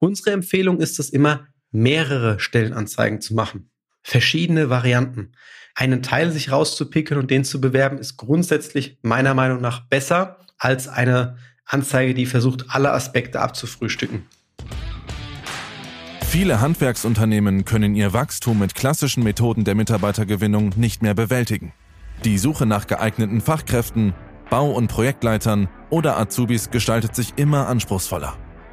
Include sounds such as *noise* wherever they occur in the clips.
Unsere Empfehlung ist es immer, mehrere Stellenanzeigen zu machen. Verschiedene Varianten. Einen Teil sich rauszupicken und den zu bewerben, ist grundsätzlich meiner Meinung nach besser als eine Anzeige, die versucht, alle Aspekte abzufrühstücken. Viele Handwerksunternehmen können ihr Wachstum mit klassischen Methoden der Mitarbeitergewinnung nicht mehr bewältigen. Die Suche nach geeigneten Fachkräften, Bau- und Projektleitern oder Azubis gestaltet sich immer anspruchsvoller.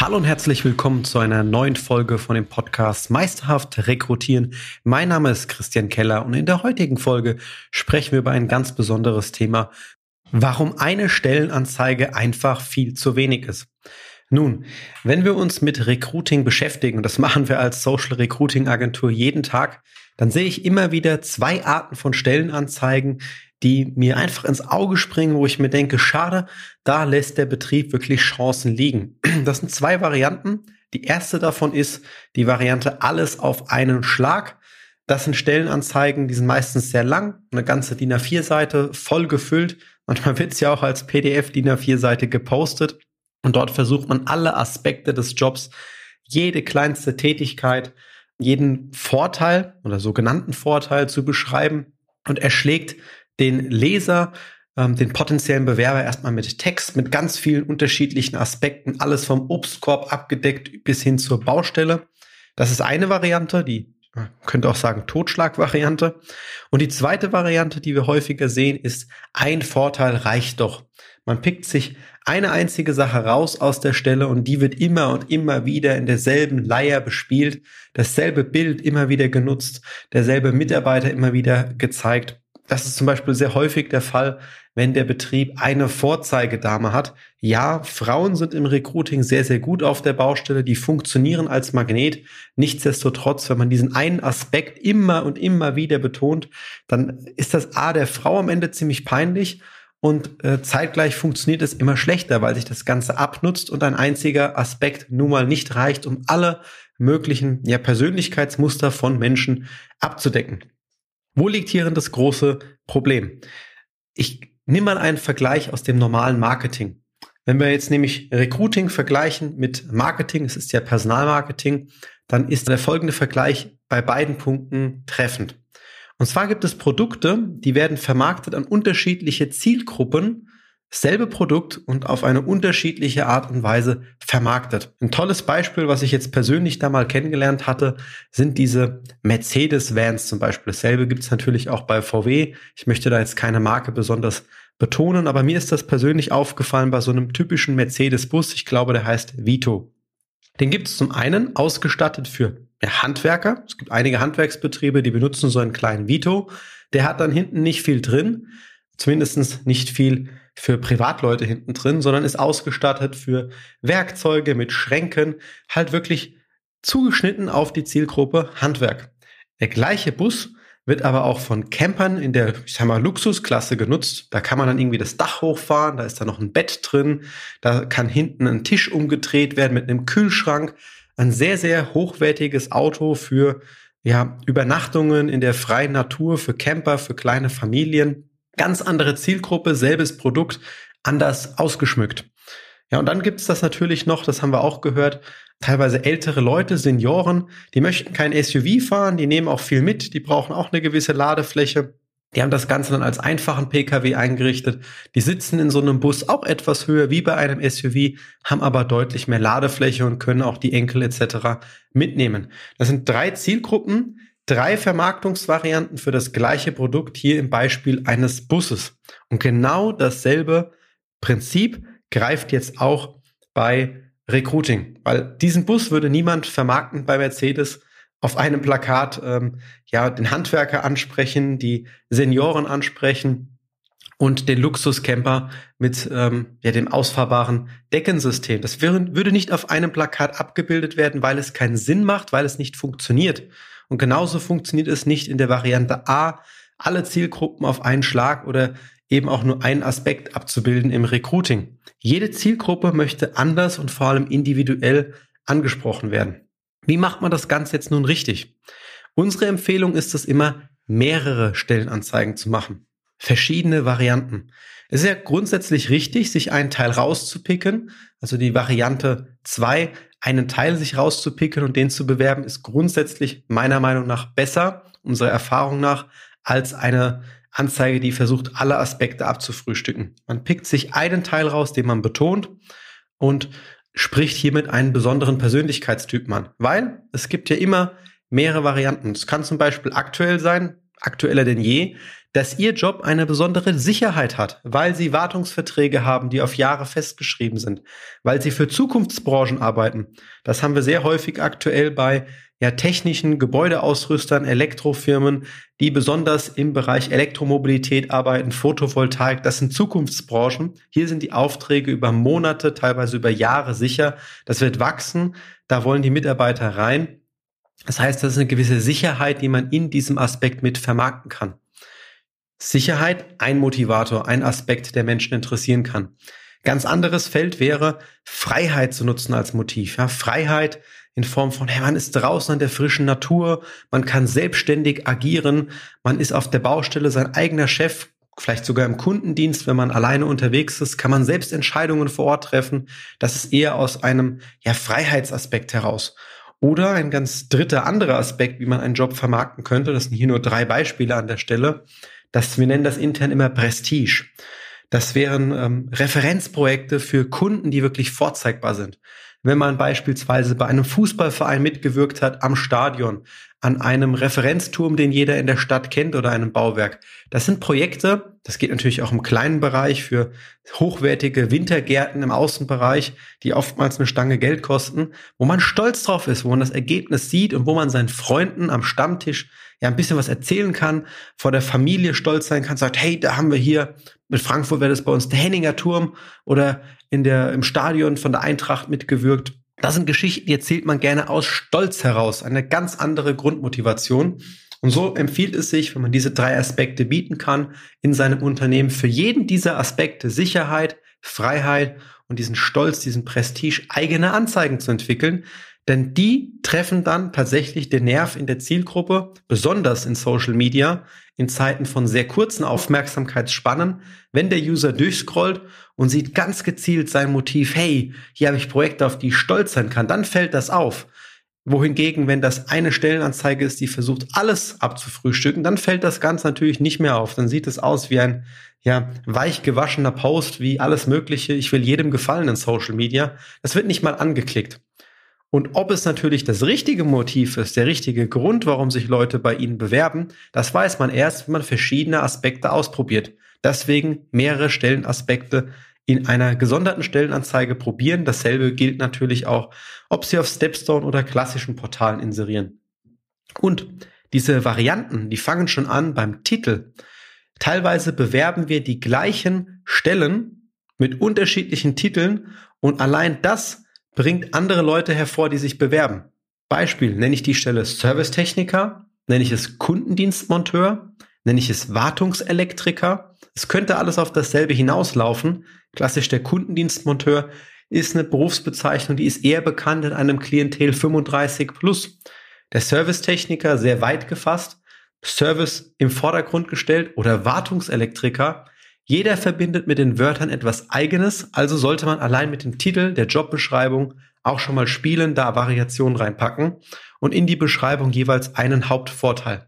Hallo und herzlich willkommen zu einer neuen Folge von dem Podcast Meisterhaft Rekrutieren. Mein Name ist Christian Keller und in der heutigen Folge sprechen wir über ein ganz besonderes Thema, warum eine Stellenanzeige einfach viel zu wenig ist. Nun, wenn wir uns mit Recruiting beschäftigen, und das machen wir als Social Recruiting Agentur jeden Tag, dann sehe ich immer wieder zwei Arten von Stellenanzeigen, die mir einfach ins Auge springen, wo ich mir denke, schade, da lässt der Betrieb wirklich Chancen liegen. *clears throat* Das sind zwei Varianten. Die erste davon ist die Variante alles auf einen Schlag. Das sind Stellenanzeigen, die sind meistens sehr lang, eine ganze DIN A4-Seite voll gefüllt. Manchmal wird es ja auch als PDF DIN A4-Seite gepostet. Und dort versucht man alle Aspekte des Jobs, jede kleinste Tätigkeit, jeden Vorteil oder sogenannten Vorteil zu beschreiben und erschlägt den Leser, ähm, den potenziellen Bewerber erstmal mit Text, mit ganz vielen unterschiedlichen Aspekten, alles vom Obstkorb abgedeckt bis hin zur Baustelle. Das ist eine Variante, die könnte auch sagen Totschlagvariante. Und die zweite Variante, die wir häufiger sehen, ist ein Vorteil reicht doch. Man pickt sich eine einzige Sache raus aus der Stelle und die wird immer und immer wieder in derselben Leier bespielt, dasselbe Bild immer wieder genutzt, derselbe Mitarbeiter immer wieder gezeigt. Das ist zum Beispiel sehr häufig der Fall, wenn der Betrieb eine Vorzeigedame hat. Ja, Frauen sind im Recruiting sehr, sehr gut auf der Baustelle. Die funktionieren als Magnet. Nichtsdestotrotz, wenn man diesen einen Aspekt immer und immer wieder betont, dann ist das A der Frau am Ende ziemlich peinlich und äh, zeitgleich funktioniert es immer schlechter, weil sich das Ganze abnutzt und ein einziger Aspekt nun mal nicht reicht, um alle möglichen ja, Persönlichkeitsmuster von Menschen abzudecken. Wo liegt hierin das große Problem? Ich nehme mal einen Vergleich aus dem normalen Marketing. Wenn wir jetzt nämlich Recruiting vergleichen mit Marketing, es ist ja Personalmarketing, dann ist der folgende Vergleich bei beiden Punkten treffend. Und zwar gibt es Produkte, die werden vermarktet an unterschiedliche Zielgruppen selbe Produkt und auf eine unterschiedliche Art und Weise vermarktet. Ein tolles Beispiel, was ich jetzt persönlich da mal kennengelernt hatte, sind diese Mercedes-Vans zum Beispiel. Dasselbe gibt es natürlich auch bei VW. Ich möchte da jetzt keine Marke besonders betonen, aber mir ist das persönlich aufgefallen bei so einem typischen Mercedes-Bus. Ich glaube, der heißt Vito. Den gibt es zum einen ausgestattet für Handwerker. Es gibt einige Handwerksbetriebe, die benutzen so einen kleinen Vito. Der hat dann hinten nicht viel drin, zumindest nicht viel für Privatleute hinten drin, sondern ist ausgestattet für Werkzeuge mit Schränken, halt wirklich zugeschnitten auf die Zielgruppe Handwerk. Der gleiche Bus wird aber auch von Campern in der, ich sag mal, Luxusklasse genutzt. Da kann man dann irgendwie das Dach hochfahren, da ist da noch ein Bett drin, da kann hinten ein Tisch umgedreht werden mit einem Kühlschrank. Ein sehr, sehr hochwertiges Auto für ja, Übernachtungen in der freien Natur, für Camper, für kleine Familien. Ganz andere Zielgruppe, selbes Produkt, anders ausgeschmückt. Ja, und dann gibt's das natürlich noch, das haben wir auch gehört, teilweise ältere Leute, Senioren, die möchten kein SUV fahren, die nehmen auch viel mit, die brauchen auch eine gewisse Ladefläche. Die haben das Ganze dann als einfachen Pkw eingerichtet. Die sitzen in so einem Bus auch etwas höher wie bei einem SUV, haben aber deutlich mehr Ladefläche und können auch die Enkel etc. mitnehmen. Das sind drei Zielgruppen, drei Vermarktungsvarianten für das gleiche Produkt hier im Beispiel eines Busses. Und genau dasselbe Prinzip greift jetzt auch bei Recruiting, weil diesen Bus würde niemand vermarkten bei Mercedes auf einem Plakat, ähm, ja, den Handwerker ansprechen, die Senioren ansprechen und den Luxuscamper mit ähm, ja, dem ausfahrbaren Deckensystem. Das wäre, würde nicht auf einem Plakat abgebildet werden, weil es keinen Sinn macht, weil es nicht funktioniert. Und genauso funktioniert es nicht in der Variante A, alle Zielgruppen auf einen Schlag oder eben auch nur einen Aspekt abzubilden im Recruiting. Jede Zielgruppe möchte anders und vor allem individuell angesprochen werden. Wie macht man das Ganze jetzt nun richtig? Unsere Empfehlung ist es immer, mehrere Stellenanzeigen zu machen. Verschiedene Varianten. Es ist ja grundsätzlich richtig, sich einen Teil rauszupicken. Also die Variante zwei, einen Teil sich rauszupicken und den zu bewerben, ist grundsätzlich meiner Meinung nach besser, unserer Erfahrung nach, als eine Anzeige, die versucht, alle Aspekte abzufrühstücken. Man pickt sich einen Teil raus, den man betont und spricht hiermit einen besonderen Persönlichkeitstyp an. Weil es gibt ja immer mehrere Varianten. Es kann zum Beispiel aktuell sein, aktueller denn je, dass Ihr Job eine besondere Sicherheit hat, weil Sie Wartungsverträge haben, die auf Jahre festgeschrieben sind, weil Sie für Zukunftsbranchen arbeiten. Das haben wir sehr häufig aktuell bei ja, technischen Gebäudeausrüstern, Elektrofirmen, die besonders im Bereich Elektromobilität arbeiten, Photovoltaik, das sind Zukunftsbranchen. Hier sind die Aufträge über Monate, teilweise über Jahre sicher. Das wird wachsen. Da wollen die Mitarbeiter rein. Das heißt, das ist eine gewisse Sicherheit, die man in diesem Aspekt mit vermarkten kann. Sicherheit, ein Motivator, ein Aspekt, der Menschen interessieren kann. Ganz anderes Feld wäre, Freiheit zu nutzen als Motiv. Ja, Freiheit in Form von, hey, man ist draußen an der frischen Natur, man kann selbstständig agieren, man ist auf der Baustelle sein eigener Chef, vielleicht sogar im Kundendienst, wenn man alleine unterwegs ist, kann man selbst Entscheidungen vor Ort treffen. Das ist eher aus einem ja, Freiheitsaspekt heraus. Oder ein ganz dritter anderer Aspekt, wie man einen Job vermarkten könnte, das sind hier nur drei Beispiele an der Stelle, das, wir nennen das intern immer Prestige. Das wären ähm, Referenzprojekte für Kunden, die wirklich vorzeigbar sind. Wenn man beispielsweise bei einem Fußballverein mitgewirkt hat am Stadion, an einem Referenzturm, den jeder in der Stadt kennt oder einem Bauwerk. Das sind Projekte, das geht natürlich auch im kleinen Bereich für hochwertige Wintergärten im Außenbereich, die oftmals eine Stange Geld kosten, wo man stolz drauf ist, wo man das Ergebnis sieht und wo man seinen Freunden am Stammtisch ja ein bisschen was erzählen kann, vor der Familie stolz sein kann, sagt, hey, da haben wir hier, mit Frankfurt wäre das bei uns der Henninger Turm oder in der, im Stadion von der Eintracht mitgewirkt. Das sind Geschichten, die erzählt man gerne aus Stolz heraus, eine ganz andere Grundmotivation. Und so empfiehlt es sich, wenn man diese drei Aspekte bieten kann, in seinem Unternehmen für jeden dieser Aspekte Sicherheit, Freiheit und diesen Stolz, diesen Prestige eigene Anzeigen zu entwickeln, denn die treffen dann tatsächlich den Nerv in der Zielgruppe, besonders in Social Media, in Zeiten von sehr kurzen Aufmerksamkeitsspannen, wenn der User durchscrollt und sieht ganz gezielt sein Motiv, hey, hier habe ich Projekte, auf die ich stolz sein kann, dann fällt das auf. Wohingegen, wenn das eine Stellenanzeige ist, die versucht, alles abzufrühstücken, dann fällt das Ganze natürlich nicht mehr auf. Dann sieht es aus wie ein ja, weich gewaschener Post, wie alles Mögliche. Ich will jedem gefallen in Social Media. Das wird nicht mal angeklickt. Und ob es natürlich das richtige Motiv ist, der richtige Grund, warum sich Leute bei Ihnen bewerben, das weiß man erst, wenn man verschiedene Aspekte ausprobiert. Deswegen mehrere Stellenaspekte in einer gesonderten Stellenanzeige probieren. Dasselbe gilt natürlich auch, ob Sie auf Stepstone oder klassischen Portalen inserieren. Und diese Varianten, die fangen schon an beim Titel. Teilweise bewerben wir die gleichen Stellen mit unterschiedlichen Titeln und allein das bringt andere Leute hervor, die sich bewerben. Beispiel, nenne ich die Stelle Servicetechniker, nenne ich es Kundendienstmonteur, nenne ich es Wartungselektriker. Es könnte alles auf dasselbe hinauslaufen. Klassisch der Kundendienstmonteur ist eine Berufsbezeichnung, die ist eher bekannt in einem Klientel 35 plus. Der Servicetechniker sehr weit gefasst, Service im Vordergrund gestellt oder Wartungselektriker jeder verbindet mit den Wörtern etwas Eigenes, also sollte man allein mit dem Titel der Jobbeschreibung auch schon mal spielen, da Variationen reinpacken und in die Beschreibung jeweils einen Hauptvorteil.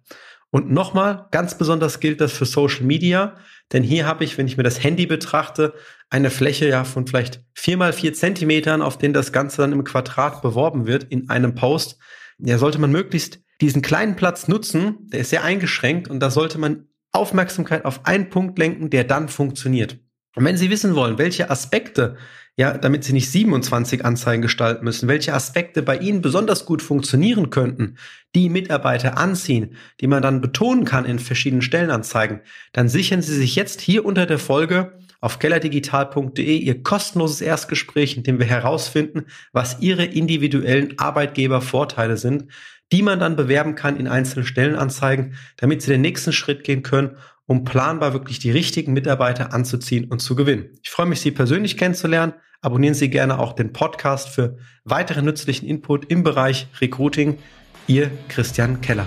Und nochmal, ganz besonders gilt das für Social Media, denn hier habe ich, wenn ich mir das Handy betrachte, eine Fläche ja von vielleicht vier mal vier Zentimetern, auf denen das Ganze dann im Quadrat beworben wird in einem Post. Ja, sollte man möglichst diesen kleinen Platz nutzen, der ist sehr eingeschränkt und da sollte man Aufmerksamkeit auf einen Punkt lenken, der dann funktioniert. Und wenn Sie wissen wollen, welche Aspekte, ja, damit Sie nicht 27 Anzeigen gestalten müssen, welche Aspekte bei Ihnen besonders gut funktionieren könnten, die Mitarbeiter anziehen, die man dann betonen kann in verschiedenen Stellenanzeigen, dann sichern Sie sich jetzt hier unter der Folge auf kellerdigital.de Ihr kostenloses Erstgespräch, in dem wir herausfinden, was Ihre individuellen Arbeitgebervorteile sind, die man dann bewerben kann in einzelnen Stellenanzeigen, damit Sie den nächsten Schritt gehen können, um planbar wirklich die richtigen Mitarbeiter anzuziehen und zu gewinnen. Ich freue mich, Sie persönlich kennenzulernen. Abonnieren Sie gerne auch den Podcast für weiteren nützlichen Input im Bereich Recruiting. Ihr Christian Keller.